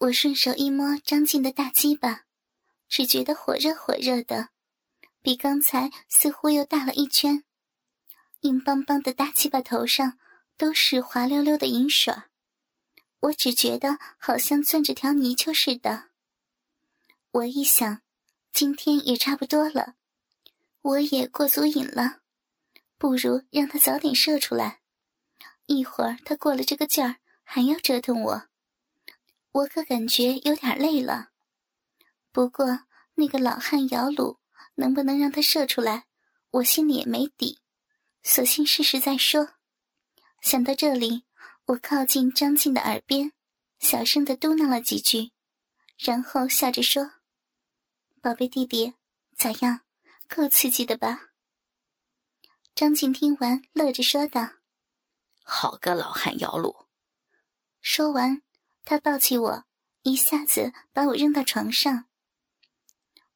我顺手一摸张静的大鸡巴，只觉得火热火热的，比刚才似乎又大了一圈。硬邦邦的大鸡巴头上都是滑溜溜的银水我只觉得好像攥着条泥鳅似的。我一想，今天也差不多了，我也过足瘾了，不如让他早点射出来。一会儿他过了这个劲儿，还要折腾我。我可感觉有点累了，不过那个老汉姚鲁能不能让他射出来，我心里也没底，索性试试再说。想到这里，我靠近张静的耳边，小声的嘟囔了几句，然后笑着说：“宝贝弟弟，咋样？够刺激的吧？”张静听完，乐着说道：“好个老汉姚鲁！”说完。他抱起我，一下子把我扔到床上。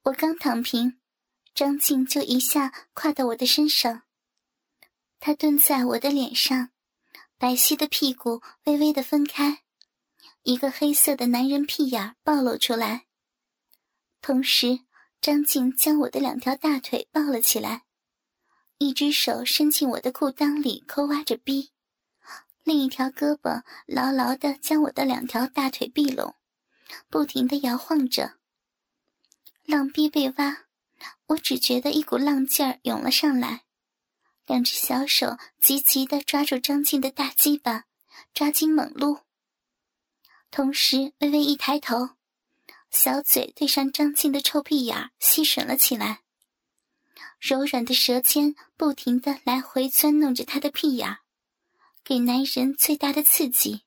我刚躺平，张静就一下跨到我的身上。他蹲在我的脸上，白皙的屁股微微的分开，一个黑色的男人屁眼暴露出来。同时，张静将我的两条大腿抱了起来，一只手伸进我的裤裆里抠挖着逼。另一条胳膊牢牢地将我的两条大腿闭拢，不停地摇晃着。浪逼被挖，我只觉得一股浪劲儿涌了上来，两只小手急急地抓住张静的大鸡巴，抓紧猛撸。同时微微一抬头，小嘴对上张静的臭屁眼吸吮了起来，柔软的舌尖不停地来回钻弄着他的屁眼儿。给男人最大的刺激。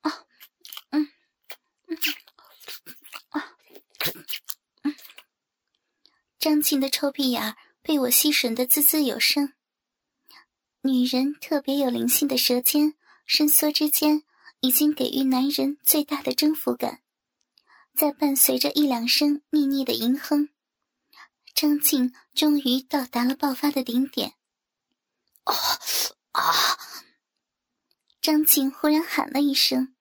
啊，嗯，嗯，啊，嗯，张静的臭屁眼被我吸吮的滋滋有声。女人特别有灵性的舌尖伸缩之间，已经给予男人最大的征服感，在伴随着一两声腻腻的吟哼。张静终于到达了爆发的顶点。啊啊！张静忽然喊了一声，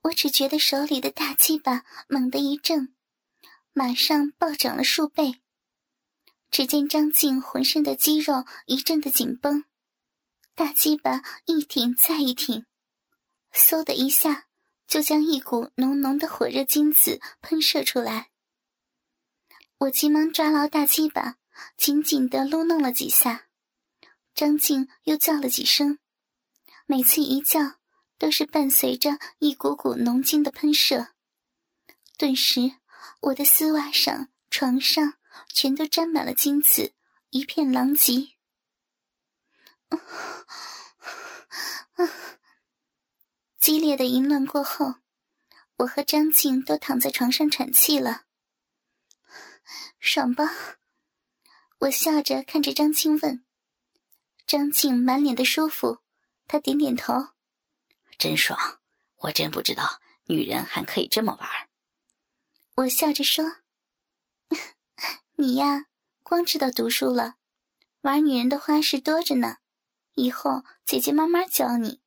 我只觉得手里的大鸡巴猛地一震，马上暴涨了数倍。只见张静浑身的肌肉一阵的紧绷，大鸡巴一挺再一挺，嗖的一下就将一股浓浓的火热精子喷射出来。我急忙抓牢大鸡巴，紧紧的撸弄了几下。张静又叫了几声，每次一叫都是伴随着一股股浓精的喷射。顿时，我的丝袜上、床上全都沾满了精子，一片狼藉。激烈的淫乱过后，我和张静都躺在床上喘气了。爽吧！我笑着看着张静问。张庆满脸的舒服，他点点头，真爽！我真不知道女人还可以这么玩。我笑着说：“ 你呀，光知道读书了，玩女人的花式多着呢。以后姐姐慢慢教你。”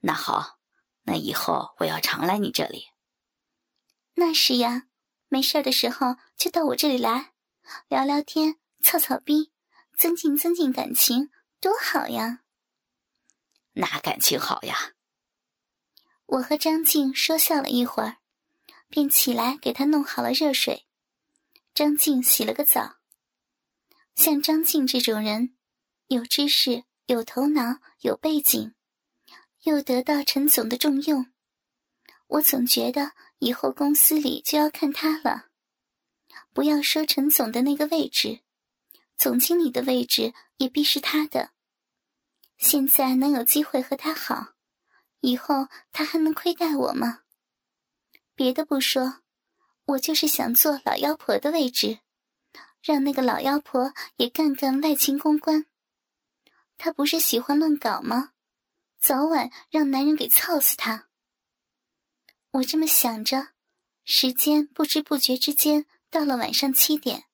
那好，那以后我要常来你这里。那是呀。没事的时候就到我这里来，聊聊天、操操逼，增进增进感情，多好呀！哪感情好呀？我和张静说笑了一会儿，便起来给他弄好了热水。张静洗了个澡。像张静这种人，有知识、有头脑、有背景，又得到陈总的重用，我总觉得。以后公司里就要看他了，不要说陈总的那个位置，总经理的位置也必是他的。现在能有机会和他好，以后他还能亏待我吗？别的不说，我就是想坐老妖婆的位置，让那个老妖婆也干干外勤公关。她不是喜欢乱搞吗？早晚让男人给操死她。我这么想着，时间不知不觉之间到了晚上七点。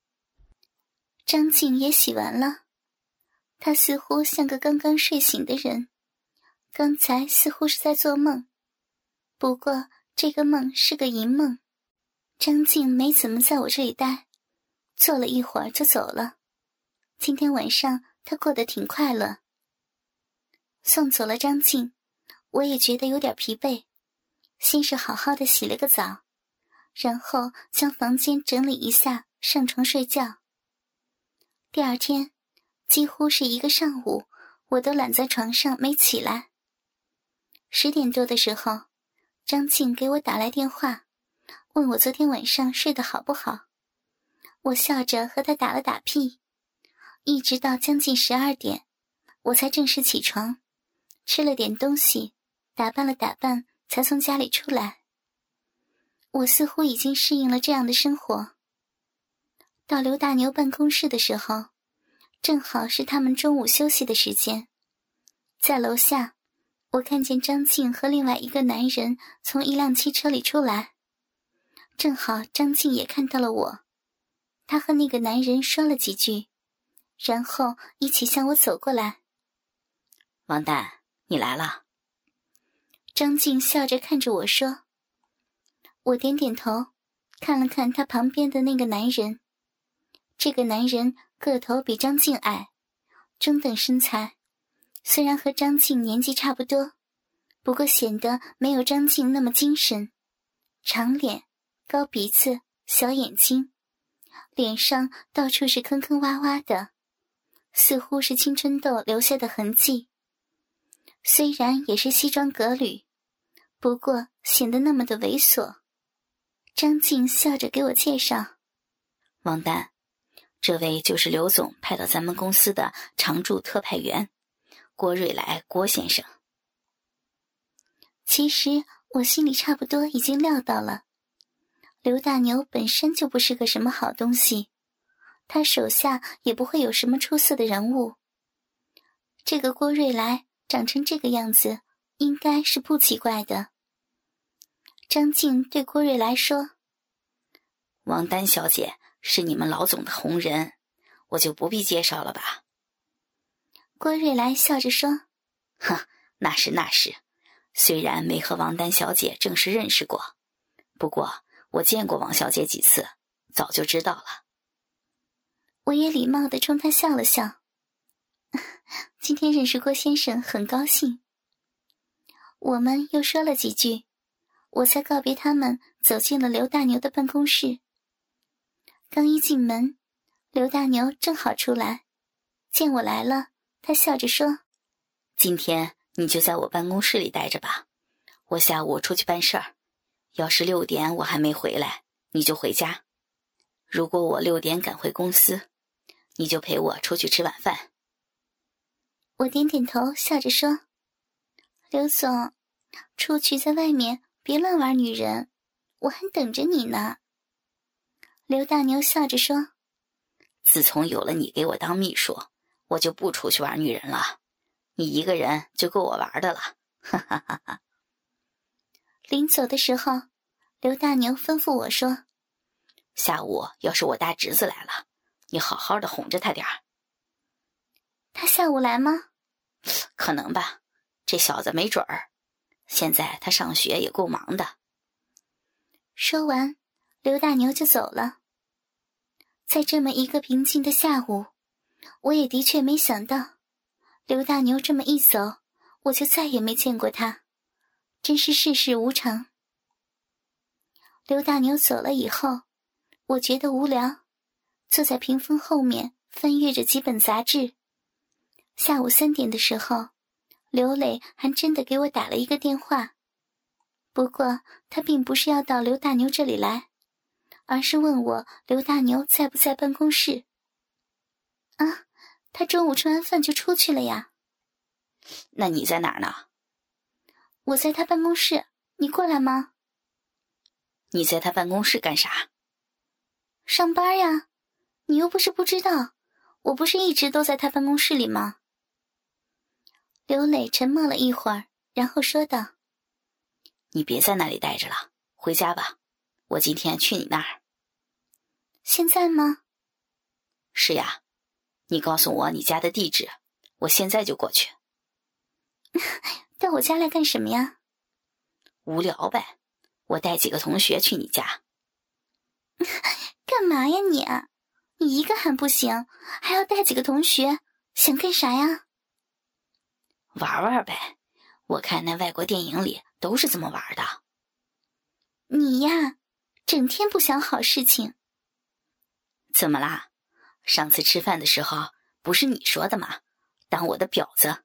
张静也洗完了，他似乎像个刚刚睡醒的人，刚才似乎是在做梦，不过这个梦是个淫梦。张静没怎么在我这里待，坐了一会儿就走了。今天晚上他过得挺快乐。送走了张静，我也觉得有点疲惫，先是好好的洗了个澡，然后将房间整理一下，上床睡觉。第二天。几乎是一个上午，我都懒在床上没起来。十点多的时候，张静给我打来电话，问我昨天晚上睡得好不好。我笑着和他打了打屁，一直到将近十二点，我才正式起床，吃了点东西，打扮了打扮，才从家里出来。我似乎已经适应了这样的生活。到刘大牛办公室的时候。正好是他们中午休息的时间，在楼下，我看见张静和另外一个男人从一辆汽车里出来。正好张静也看到了我，他和那个男人说了几句，然后一起向我走过来。王丹，你来了。张静笑着看着我说：“我点点头，看了看他旁边的那个男人，这个男人。”个头比张静矮，中等身材，虽然和张静年纪差不多，不过显得没有张静那么精神。长脸、高鼻子、小眼睛，脸上到处是坑坑洼洼的，似乎是青春痘留下的痕迹。虽然也是西装革履，不过显得那么的猥琐。张静笑着给我介绍：“王丹。”这位就是刘总派到咱们公司的常驻特派员，郭瑞来，郭先生。其实我心里差不多已经料到了，刘大牛本身就不是个什么好东西，他手下也不会有什么出色的人物。这个郭瑞来长成这个样子，应该是不奇怪的。张静对郭瑞来说：“王丹小姐。”是你们老总的红人，我就不必介绍了吧。郭瑞来笑着说：“哼，那是那是，虽然没和王丹小姐正式认识过，不过我见过王小姐几次，早就知道了。”我也礼貌的冲他笑了笑：“ 今天认识郭先生，很高兴。”我们又说了几句，我才告别他们，走进了刘大牛的办公室。刚一进门，刘大牛正好出来，见我来了，他笑着说：“今天你就在我办公室里待着吧，我下午出去办事儿。要是六点我还没回来，你就回家；如果我六点赶回公司，你就陪我出去吃晚饭。”我点点头，笑着说：“刘总，出去在外面别乱玩女人，我还等着你呢。”刘大牛笑着说：“自从有了你给我当秘书，我就不出去玩女人了。你一个人就够我玩的了。”哈哈哈哈。临走的时候，刘大牛吩咐我说：“下午要是我大侄子来了，你好好的哄着他点儿。”他下午来吗？可能吧，这小子没准儿。现在他上学也够忙的。说完。刘大牛就走了。在这么一个平静的下午，我也的确没想到，刘大牛这么一走，我就再也没见过他，真是世事无常。刘大牛走了以后，我觉得无聊，坐在屏风后面翻阅着几本杂志。下午三点的时候，刘磊还真的给我打了一个电话，不过他并不是要到刘大牛这里来。而是问我刘大牛在不在办公室？啊，他中午吃完饭就出去了呀。那你在哪儿呢？我在他办公室，你过来吗？你在他办公室干啥？上班呀。你又不是不知道，我不是一直都在他办公室里吗？刘磊沉默了一会儿，然后说道：“你别在那里待着了，回家吧。我今天去你那儿。”现在吗？是呀，你告诉我你家的地址，我现在就过去。到我家来干什么呀？无聊呗，我带几个同学去你家。干嘛呀你？你一个还不行，还要带几个同学，想干啥呀？玩玩呗，我看那外国电影里都是这么玩的。你呀，整天不想好事情。怎么啦？上次吃饭的时候不是你说的吗？当我的婊子。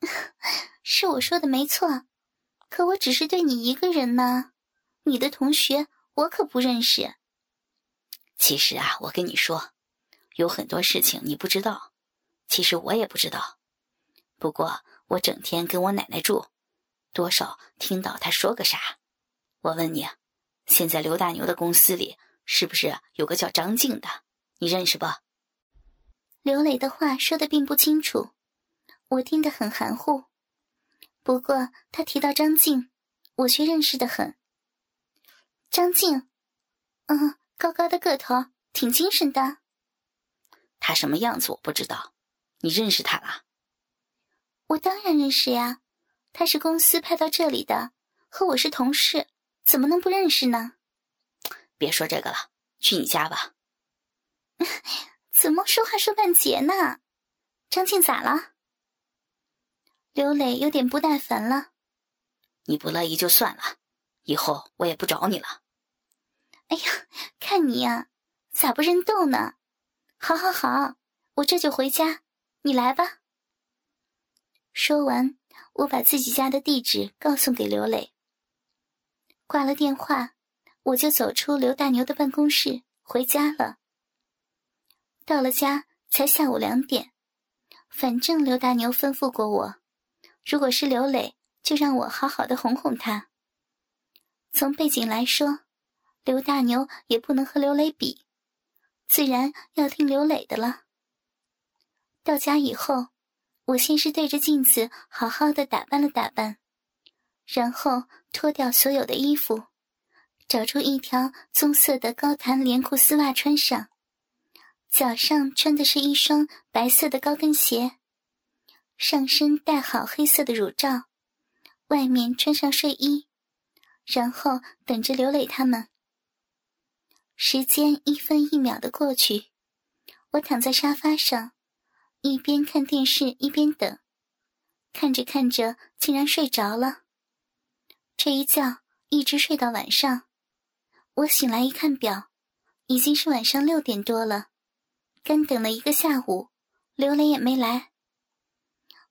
是我说的没错，可我只是对你一个人呢，你的同学我可不认识。其实啊，我跟你说，有很多事情你不知道，其实我也不知道。不过我整天跟我奶奶住，多少听到她说个啥。我问你，现在刘大牛的公司里是不是有个叫张静的？你认识不？刘磊的话说的并不清楚，我听得很含糊。不过他提到张静，我却认识的很。张静，嗯，高高的个头，挺精神的。他什么样子我不知道，你认识他了？我当然认识呀，他是公司派到这里的，和我是同事，怎么能不认识呢？别说这个了，去你家吧。怎么说话说半截呢？张静咋了？刘磊有点不耐烦了。你不乐意就算了，以后我也不找你了。哎呀，看你呀，咋不认斗呢？好好好，我这就回家，你来吧。说完，我把自己家的地址告诉给刘磊。挂了电话，我就走出刘大牛的办公室，回家了。到了家才下午两点，反正刘大牛吩咐过我，如果是刘磊，就让我好好的哄哄他。从背景来说，刘大牛也不能和刘磊比，自然要听刘磊的了。到家以后。我先是对着镜子好好的打扮了打扮，然后脱掉所有的衣服，找出一条棕色的高弹连裤丝袜穿上，脚上穿的是一双白色的高跟鞋，上身戴好黑色的乳罩，外面穿上睡衣，然后等着刘磊他们。时间一分一秒的过去，我躺在沙发上。一边看电视一边等，看着看着竟然睡着了。这一觉一直睡到晚上。我醒来一看表，已经是晚上六点多了。干等了一个下午，刘磊也没来。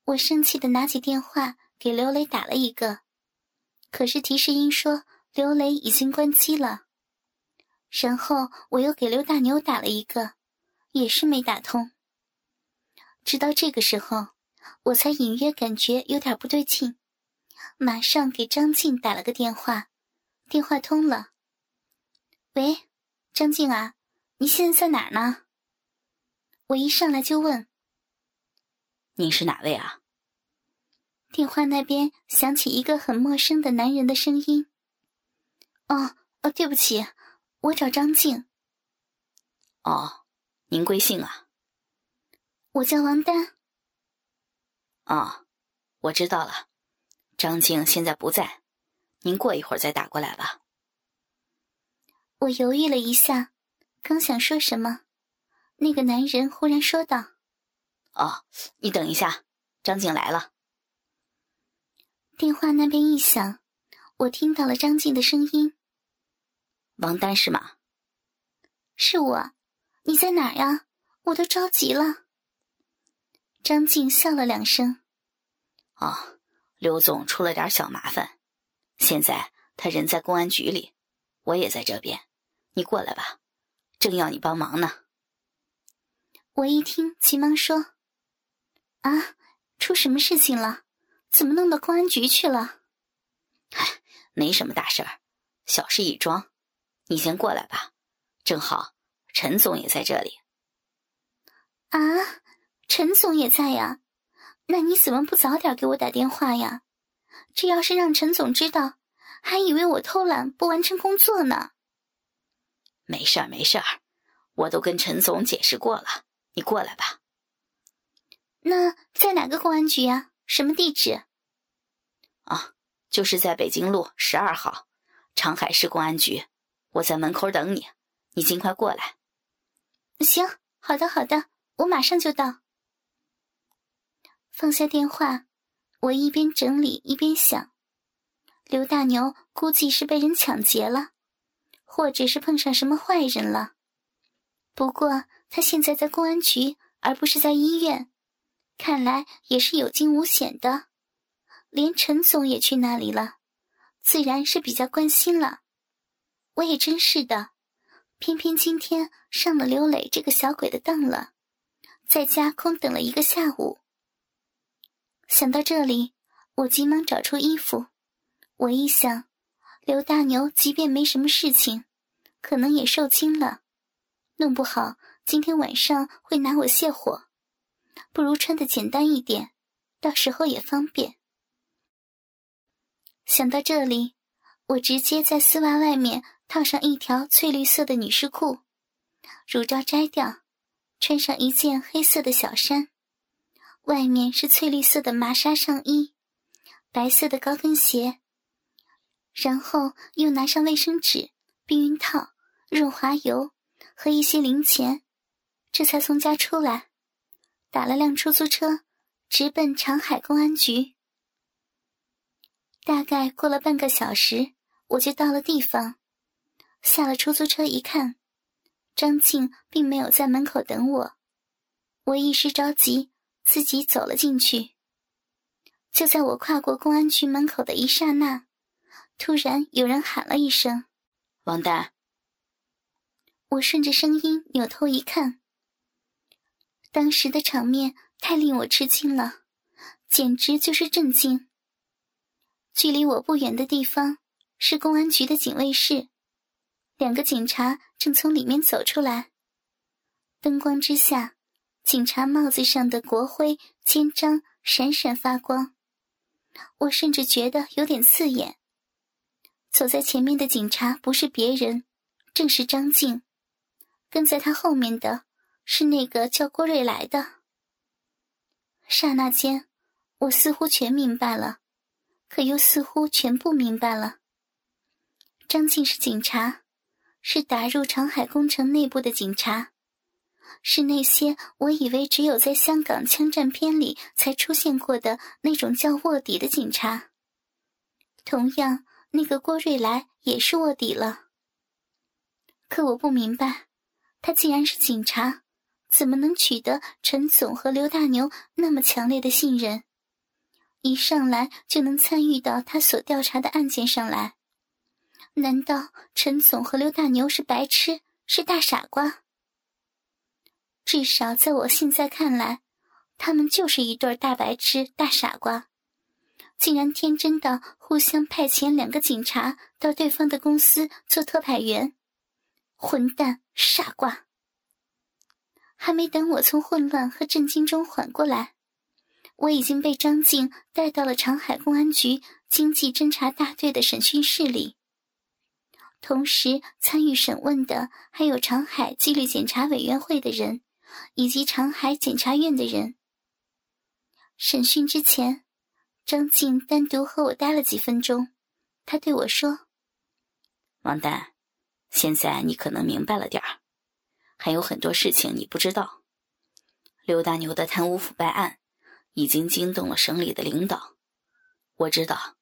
我生气的拿起电话给刘磊打了一个，可是提示音说刘磊已经关机了。然后我又给刘大牛打了一个，也是没打通。直到这个时候，我才隐约感觉有点不对劲，马上给张静打了个电话，电话通了。喂，张静啊，你现在在哪儿呢？我一上来就问：“您是哪位啊？”电话那边响起一个很陌生的男人的声音：“哦哦，对不起，我找张静。”“哦，您贵姓啊？”我叫王丹。哦，我知道了，张静现在不在，您过一会儿再打过来吧。我犹豫了一下，刚想说什么，那个男人忽然说道：“哦，你等一下，张静来了。”电话那边一响，我听到了张静的声音：“王丹是吗？”“是我，你在哪儿呀？我都着急了。”张静笑了两声，哦，刘总出了点小麻烦，现在他人在公安局里，我也在这边，你过来吧，正要你帮忙呢。我一听，急忙说：“啊，出什么事情了？怎么弄到公安局去了？”唉，没什么大事儿，小事一桩，你先过来吧，正好陈总也在这里。啊。陈总也在呀，那你怎么不早点给我打电话呀？这要是让陈总知道，还以为我偷懒不完成工作呢。没事儿，没事儿，我都跟陈总解释过了。你过来吧。那在哪个公安局啊？什么地址？啊，就是在北京路十二号，长海市公安局。我在门口等你，你尽快过来。行，好的，好的，我马上就到。放下电话，我一边整理一边想：刘大牛估计是被人抢劫了，或者是碰上什么坏人了。不过他现在在公安局，而不是在医院。看来也是有惊无险的，连陈总也去那里了，自然是比较关心了。我也真是的，偏偏今天上了刘磊这个小鬼的当了，在家空等了一个下午。想到这里，我急忙找出衣服。我一想，刘大牛即便没什么事情，可能也受惊了，弄不好今天晚上会拿我泄火。不如穿的简单一点，到时候也方便。想到这里，我直接在丝袜外面套上一条翠绿色的女士裤，乳罩摘掉，穿上一件黑色的小衫，外面是翠绿色的麻纱上衣，白色的高跟鞋，然后又拿上卫生纸、避孕套、润滑油和一些零钱，这才从家出来。打了辆出租车，直奔长海公安局。大概过了半个小时，我就到了地方。下了出租车一看，张静并没有在门口等我。我一时着急，自己走了进去。就在我跨过公安局门口的一刹那，突然有人喊了一声：“王大！”我顺着声音扭头一看。当时的场面太令我吃惊了，简直就是震惊。距离我不远的地方是公安局的警卫室，两个警察正从里面走出来。灯光之下，警察帽子上的国徽肩章闪闪发光，我甚至觉得有点刺眼。走在前面的警察不是别人，正是张静，跟在他后面的。是那个叫郭瑞来的。刹那间，我似乎全明白了，可又似乎全不明白了。张静是警察，是打入长海工程内部的警察，是那些我以为只有在香港枪战片里才出现过的那种叫卧底的警察。同样，那个郭瑞来也是卧底了。可我不明白，他既然是警察。怎么能取得陈总和刘大牛那么强烈的信任？一上来就能参与到他所调查的案件上来？难道陈总和刘大牛是白痴，是大傻瓜？至少在我现在看来，他们就是一对大白痴、大傻瓜，竟然天真到互相派遣两个警察到对方的公司做特派员，混蛋、傻瓜！还没等我从混乱和震惊中缓过来，我已经被张静带到了长海公安局经济侦查大队的审讯室里。同时参与审问的还有长海纪律检查委员会的人，以及长海检察院的人。审讯之前，张静单独和我待了几分钟，他对我说：“王丹，现在你可能明白了点儿。”还有很多事情你不知道。刘大牛的贪污腐败案已经惊动了省里的领导。我知道，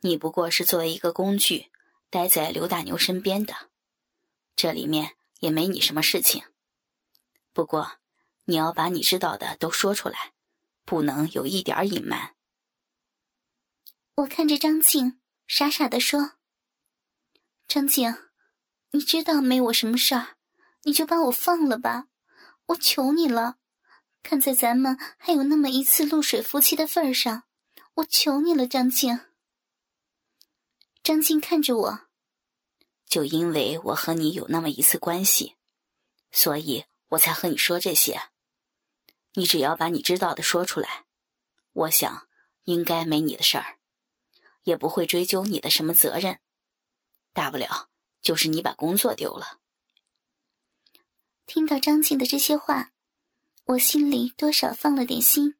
你不过是作为一个工具，待在刘大牛身边的。这里面也没你什么事情。不过，你要把你知道的都说出来，不能有一点隐瞒。我看着张静，傻傻的说：“张静，你知道没我什么事儿。”你就把我放了吧，我求你了！看在咱们还有那么一次露水夫妻的份上，我求你了，张静。张静看着我，就因为我和你有那么一次关系，所以我才和你说这些。你只要把你知道的说出来，我想应该没你的事儿，也不会追究你的什么责任，大不了就是你把工作丢了。听到张静的这些话，我心里多少放了点心。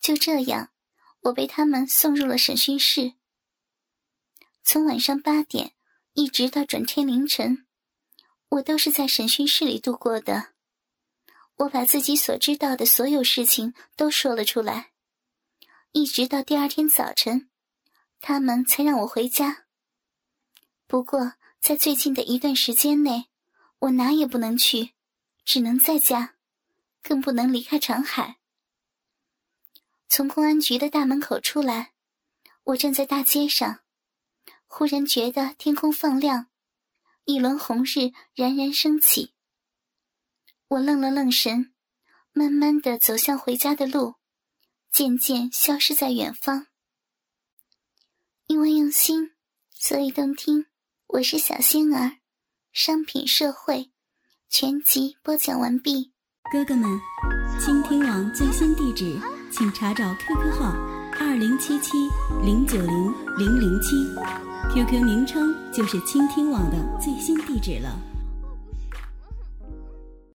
就这样，我被他们送入了审讯室。从晚上八点一直到转天凌晨，我都是在审讯室里度过的。我把自己所知道的所有事情都说了出来，一直到第二天早晨，他们才让我回家。不过，在最近的一段时间内，我哪也不能去，只能在家，更不能离开长海。从公安局的大门口出来，我站在大街上，忽然觉得天空放亮，一轮红日冉冉升起。我愣了愣神，慢慢的走向回家的路，渐渐消失在远方。因为用心，所以动听。我是小仙儿，商品社会全集播讲完毕。哥哥们，倾听网最新地址，请查找 QQ 号二零七七零九零零零七，QQ 名称就是倾听网的最新地址了。